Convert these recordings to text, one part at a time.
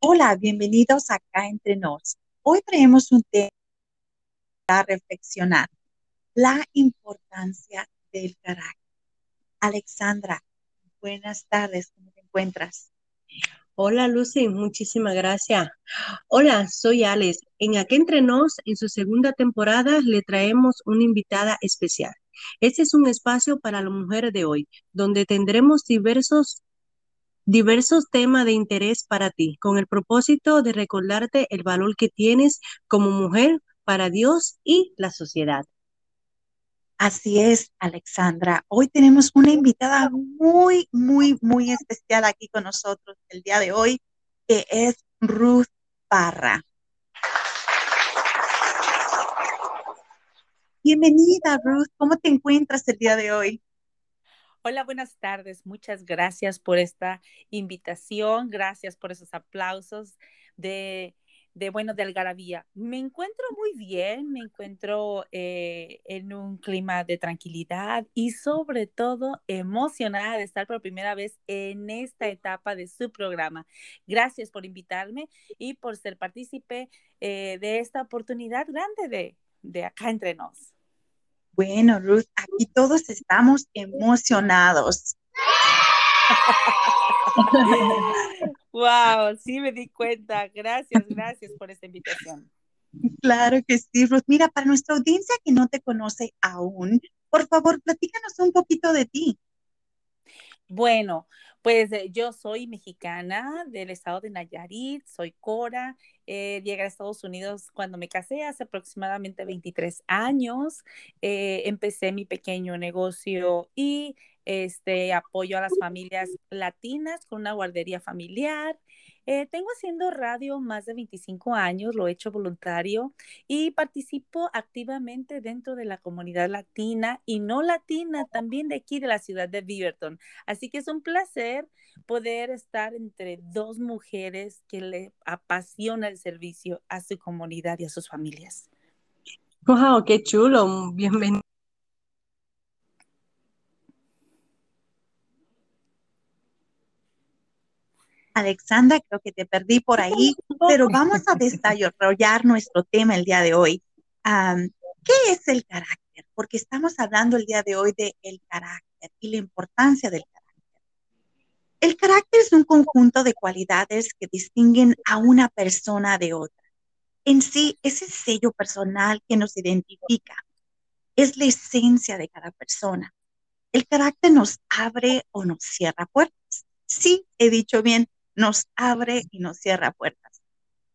Hola, bienvenidos acá entre nos. Hoy traemos un tema para reflexionar, la importancia del carácter. Alexandra, buenas tardes, ¿cómo te encuentras? Hola Lucy, muchísimas gracias. Hola, soy Alex. En Aquí Entre Nos, en su segunda temporada, le traemos una invitada especial. Este es un espacio para las mujeres de hoy, donde tendremos diversos, diversos temas de interés para ti, con el propósito de recordarte el valor que tienes como mujer para Dios y la sociedad. Así es, Alexandra. Hoy tenemos una invitada muy, muy, muy especial aquí con nosotros el día de hoy, que es Ruth Parra. Bienvenida, Ruth. ¿Cómo te encuentras el día de hoy? Hola, buenas tardes. Muchas gracias por esta invitación. Gracias por esos aplausos de bueno, de algarabía. Me encuentro muy bien, me encuentro eh, en un clima de tranquilidad y sobre todo emocionada de estar por primera vez en esta etapa de su programa. Gracias por invitarme y por ser partícipe eh, de esta oportunidad grande de, de acá entre nos. Bueno, Ruth, aquí todos estamos emocionados. wow, sí me di cuenta. Gracias, gracias por esta invitación. Claro que sí, Ruth. Mira, para nuestra audiencia que no te conoce aún, por favor, platícanos un poquito de ti. Bueno, pues eh, yo soy mexicana del estado de Nayarit, soy Cora, eh, llegué a Estados Unidos cuando me casé hace aproximadamente 23 años, eh, empecé mi pequeño negocio y este apoyo a las familias latinas con una guardería familiar. Eh, tengo haciendo radio más de 25 años, lo he hecho voluntario y participo activamente dentro de la comunidad latina y no latina, también de aquí de la ciudad de Beaverton. Así que es un placer poder estar entre dos mujeres que le apasiona el servicio a su comunidad y a sus familias. ¡Wow! ¡Qué chulo! Bienvenido. Alexandra, creo que te perdí por ahí, pero vamos a desarrollar nuestro tema el día de hoy. ¿Qué es el carácter? Porque estamos hablando el día de hoy de el carácter y la importancia del carácter. El carácter es un conjunto de cualidades que distinguen a una persona de otra. En sí, ese sello personal que nos identifica es la esencia de cada persona. El carácter nos abre o nos cierra puertas. Sí, he dicho bien, nos abre y nos cierra puertas.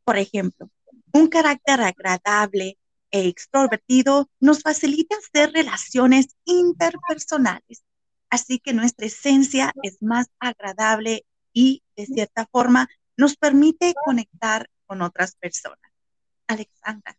Por ejemplo, un carácter agradable e extrovertido nos facilita hacer relaciones interpersonales. Así que nuestra esencia es más agradable y, de cierta forma, nos permite conectar con otras personas. Alexandra.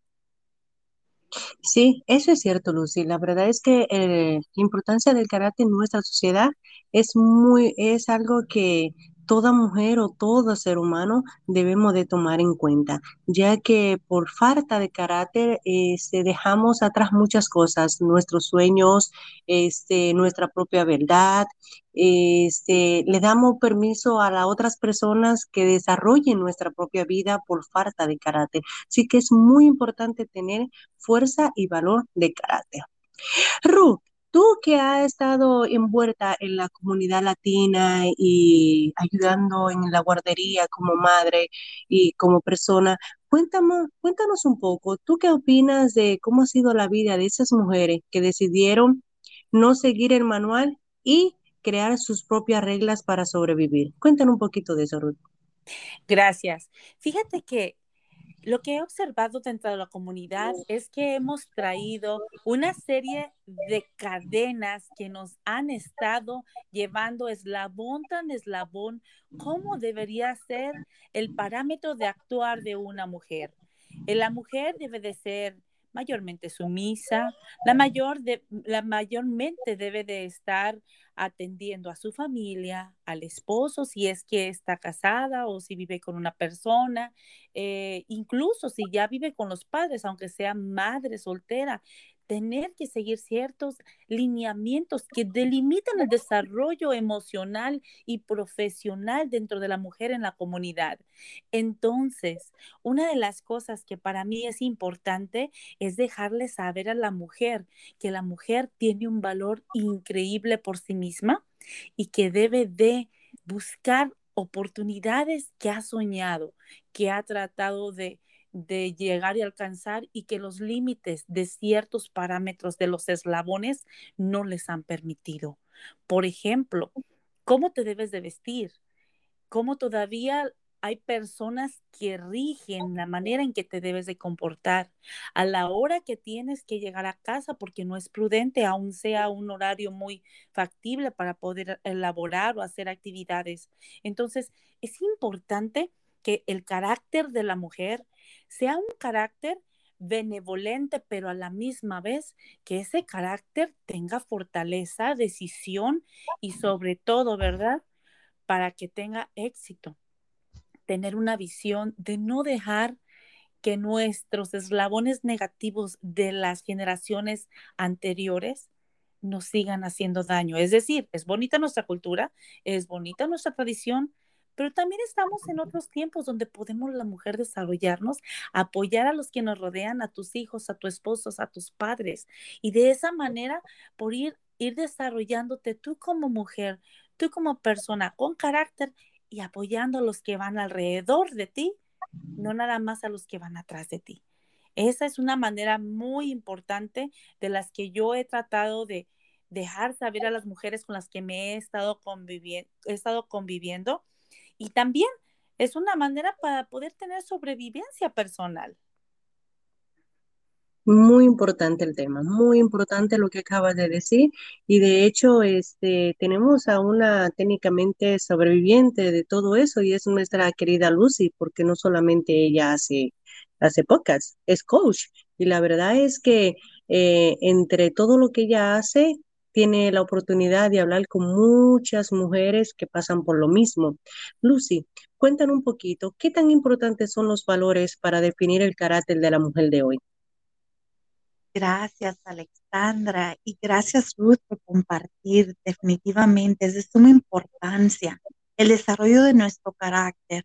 Sí, eso es cierto, Lucy. La verdad es que eh, la importancia del carácter en nuestra sociedad es muy, es algo que toda mujer o todo ser humano debemos de tomar en cuenta, ya que por falta de carácter este, dejamos atrás muchas cosas, nuestros sueños, este, nuestra propia verdad, este, le damos permiso a las otras personas que desarrollen nuestra propia vida por falta de carácter. Así que es muy importante tener fuerza y valor de carácter. Ruth, Tú que has estado envuelta en la comunidad latina y ayudando en la guardería como madre y como persona, cuéntanos, cuéntanos un poco, ¿tú qué opinas de cómo ha sido la vida de esas mujeres que decidieron no seguir el manual y crear sus propias reglas para sobrevivir? Cuéntanos un poquito de eso, Ruth. Gracias. Fíjate que lo que he observado dentro de la comunidad es que hemos traído una serie de cadenas que nos han estado llevando eslabón tras eslabón cómo debería ser el parámetro de actuar de una mujer. Eh, la mujer debe de ser mayormente sumisa, la mayor de, la mayormente debe de estar atendiendo a su familia, al esposo, si es que está casada o si vive con una persona, eh, incluso si ya vive con los padres, aunque sea madre soltera, tener que seguir ciertos lineamientos que delimitan el desarrollo emocional y profesional dentro de la mujer en la comunidad. Entonces, una de las cosas que para mí es importante es dejarle saber a la mujer que la mujer tiene un valor increíble por sí misma y que debe de buscar oportunidades que ha soñado, que ha tratado de de llegar y alcanzar y que los límites de ciertos parámetros de los eslabones no les han permitido. Por ejemplo, ¿cómo te debes de vestir? ¿Cómo todavía hay personas que rigen la manera en que te debes de comportar a la hora que tienes que llegar a casa porque no es prudente, aun sea un horario muy factible para poder elaborar o hacer actividades. Entonces, es importante que el carácter de la mujer sea un carácter benevolente, pero a la misma vez que ese carácter tenga fortaleza, decisión y sobre todo, ¿verdad? Para que tenga éxito. Tener una visión de no dejar que nuestros eslabones negativos de las generaciones anteriores nos sigan haciendo daño. Es decir, es bonita nuestra cultura, es bonita nuestra tradición, pero también estamos en otros tiempos donde podemos la mujer desarrollarnos, apoyar a los que nos rodean, a tus hijos, a tu esposo, a tus padres, y de esa manera por ir, ir desarrollándote tú como mujer, tú como persona con carácter y apoyando a los que van alrededor de ti, no nada más a los que van atrás de ti. Esa es una manera muy importante de las que yo he tratado de dejar saber a las mujeres con las que me he estado, conviviendo, he estado conviviendo y también es una manera para poder tener sobrevivencia personal. Muy importante el tema, muy importante lo que acabas de decir. Y de hecho, este, tenemos a una técnicamente sobreviviente de todo eso y es nuestra querida Lucy, porque no solamente ella hace, hace podcast, es coach. Y la verdad es que eh, entre todo lo que ella hace, tiene la oportunidad de hablar con muchas mujeres que pasan por lo mismo. Lucy, cuéntanos un poquito, ¿qué tan importantes son los valores para definir el carácter de la mujer de hoy? Gracias, Alexandra, y gracias, Ruth, por compartir. Definitivamente es de suma importancia el desarrollo de nuestro carácter,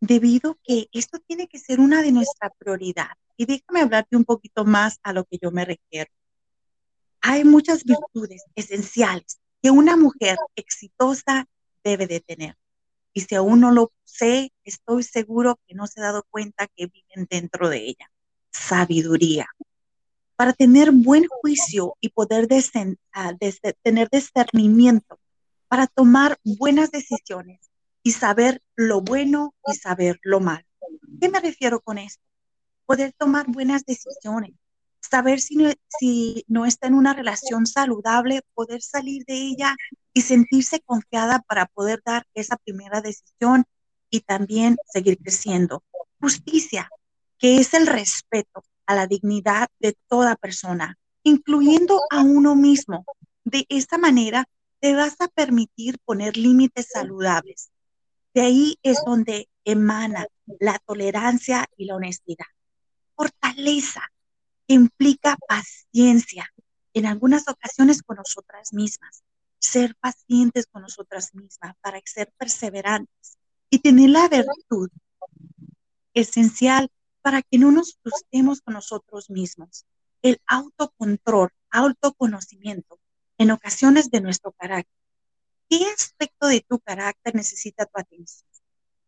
debido que esto tiene que ser una de nuestras prioridades. Y déjame hablarte un poquito más a lo que yo me refiero hay muchas virtudes esenciales que una mujer exitosa debe de tener. Y si aún no lo sé, estoy seguro que no se ha dado cuenta que viven dentro de ella. Sabiduría. Para tener buen juicio y poder ah, tener discernimiento, para tomar buenas decisiones y saber lo bueno y saber lo malo. ¿Qué me refiero con esto? Poder tomar buenas decisiones, saber si no, si no está en una relación saludable, poder salir de ella y sentirse confiada para poder dar esa primera decisión y también seguir creciendo. Justicia, que es el respeto a la dignidad de toda persona, incluyendo a uno mismo. De esta manera te vas a permitir poner límites saludables. De ahí es donde emana la tolerancia y la honestidad. Fortaleza, implica paciencia, en algunas ocasiones con nosotras mismas, ser pacientes con nosotras mismas para ser perseverantes y tener la virtud esencial para que no nos frustremos con nosotros mismos. El autocontrol, autoconocimiento, en ocasiones de nuestro carácter. ¿Qué aspecto de tu carácter necesita tu atención?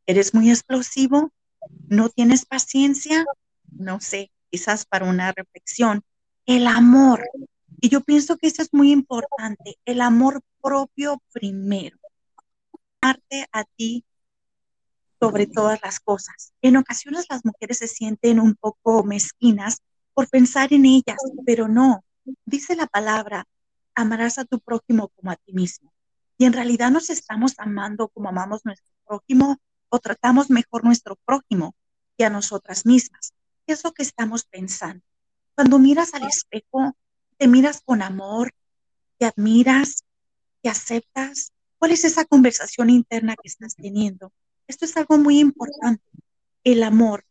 ¿Eres muy explosivo? ¿No tienes paciencia? No sé, quizás para una reflexión, el amor. Y yo pienso que eso es muy importante, el amor propio primero. Amarte a ti sobre todas las cosas. En ocasiones las mujeres se sienten un poco mezquinas por pensar en ellas, pero no. Dice la palabra, amarás a tu prójimo como a ti mismo. Y en realidad nos estamos amando como amamos nuestro prójimo o tratamos mejor nuestro prójimo que a nosotras mismas. ¿Qué es lo que estamos pensando? Cuando miras al espejo, te miras con amor, te admiras, te aceptas. ¿Cuál es esa conversación interna que estás teniendo? Esto es algo muy importante. El amor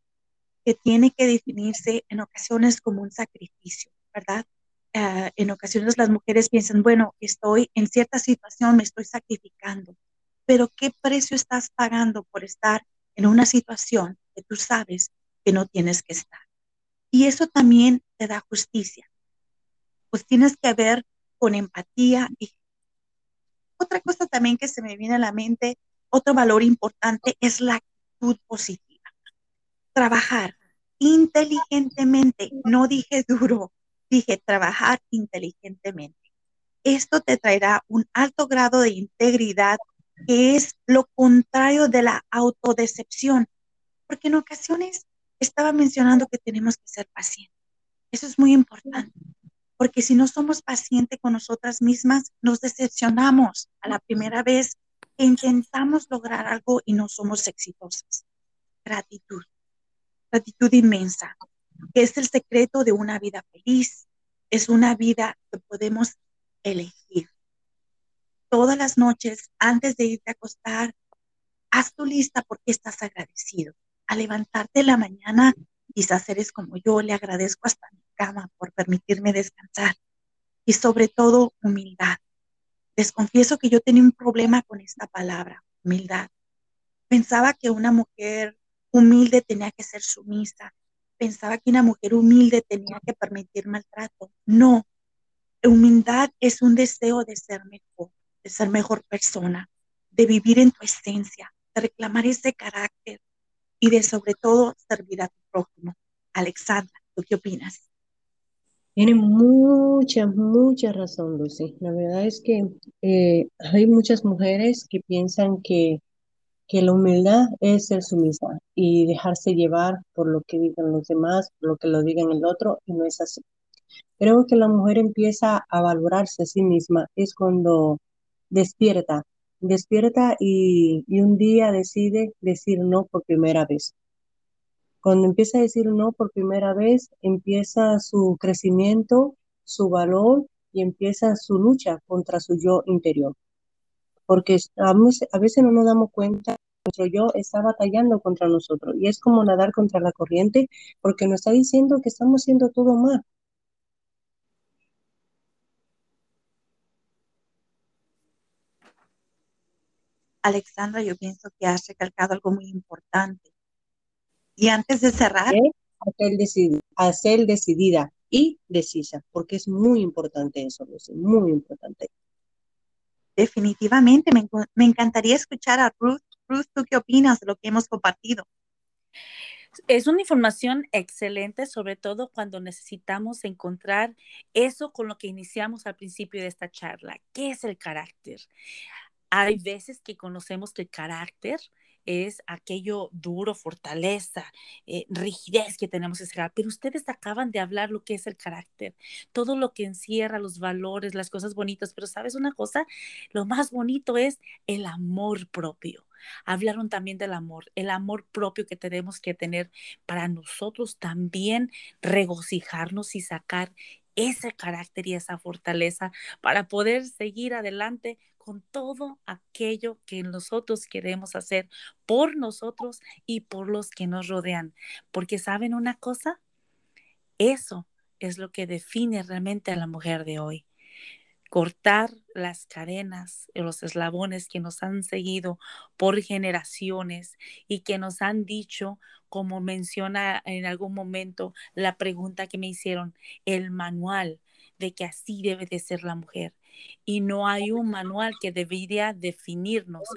que tiene que definirse en ocasiones como un sacrificio, ¿verdad? eh, en ocasiones las mujeres piensan, bueno, estoy en cierta situación, me estoy sacrificando, pero ¿qué precio estás pagando por estar en una situación que tú sabes que no tienes que estar? Y eso también te da justicia. Pues tienes que ver con empatía y otra cosa también que se me viene a la mente, otro valor importante es la actitud positiva. Trabajar inteligentemente, no dije duro, dije trabajar inteligentemente. Esto te traerá un alto grado de integridad, que es lo contrario de la autodecepción, porque en ocasiones estaba mencionando que tenemos que ser pacientes. Eso es muy importante, porque si no somos pacientes con nosotras mismas, nos decepcionamos a la primera vez que intentamos lograr algo y no somos exitosas. Gratitud, gratitud inmensa que es el secreto de una vida feliz. Es una vida que podemos elegir. Todas las noches, antes de irte a acostar, haz tu lista porque estás agradecido. A levantarte en la mañana, quizás eres como yo, le agradezco hasta mi cama por permitirme descansar. Y sobre todo, humildad. Les confieso que yo tenía un problema con esta palabra, humildad. Pensaba que una mujer humilde tenía que ser sumisa, pensaba que una mujer humilde tenía que permitir maltrato. No, humildad es un deseo de ser mejor, de ser mejor persona, de vivir en tu esencia, de reclamar ese carácter y de sobre todo servir a tu prójimo. Alexandra, ¿tú qué opinas? Tiene mucha, mucha razón, Lucy. La verdad es que eh, hay muchas mujeres que piensan que que la humildad es ser sumisa y dejarse llevar por lo que digan los demás, por lo que lo digan el otro, y no es así. Creo que la mujer empieza a valorarse a sí misma, es cuando despierta, despierta y, un día decide decir no por primera vez. Cuando empieza a decir no por primera vez, empieza su crecimiento, su valor y empieza su lucha contra su yo interior porque a veces no nos damos cuenta nuestro yo está batallando contra nosotros y es como nadar contra la corriente porque nos está diciendo que estamos haciendo todo mal. Alexandra, yo pienso que has recalcado algo muy importante. Y antes de cerrar... Hacer, decidida y decisa, porque es muy importante eso, muy importante. Definitivamente, me, me encantaría escuchar a Ruth. Ruth, ¿tú qué opinas de lo que hemos compartido? Es una información excelente, sobre todo cuando necesitamos encontrar eso con lo que iniciamos al principio de esta charla. ¿Qué es el carácter? Hay veces que conocemos que carácter es aquello duro, fortaleza, eh, rigidez que tenemos que sacar. Pero ustedes acaban de hablar lo que es el carácter, todo lo que encierra los valores, las cosas bonitas. Pero sabes una cosa, lo más bonito es el amor propio. Hablaron también del amor, el amor propio que tenemos que tener para nosotros también regocijarnos y sacar ese carácter y esa fortaleza para poder seguir adelante con todo aquello que nosotros queremos hacer por nosotros y por los que nos rodean. Porque saben una cosa, eso es lo que define realmente a la mujer de hoy. Cortar las cadenas, los eslabones que nos han seguido por generaciones y que nos han dicho, como menciona en algún momento la pregunta que me hicieron, el manual de que así debe de ser la mujer y no hay un manual que debería definirnos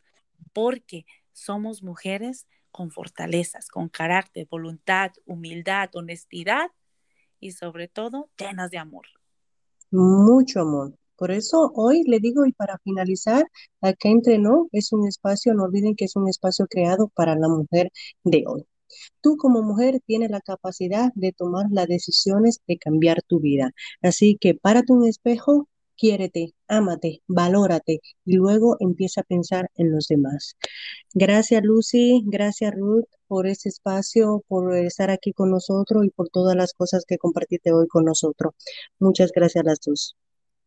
porque somos mujeres con fortalezas, con carácter, voluntad, humildad, honestidad y sobre todo llenas de amor. Mucho amor. Por eso hoy le digo y para finalizar, acá entrenó es un espacio, no olviden que es un espacio creado para la mujer de hoy. Tú como mujer tienes la capacidad de tomar las decisiones de cambiar tu vida. Así que párate un espejo quiérete, ámate, valórate y luego empieza a pensar en los demás. Gracias Lucy, gracias Ruth por este espacio, por estar aquí con nosotros y por todas las cosas que compartiste hoy con nosotros. Muchas gracias a las dos.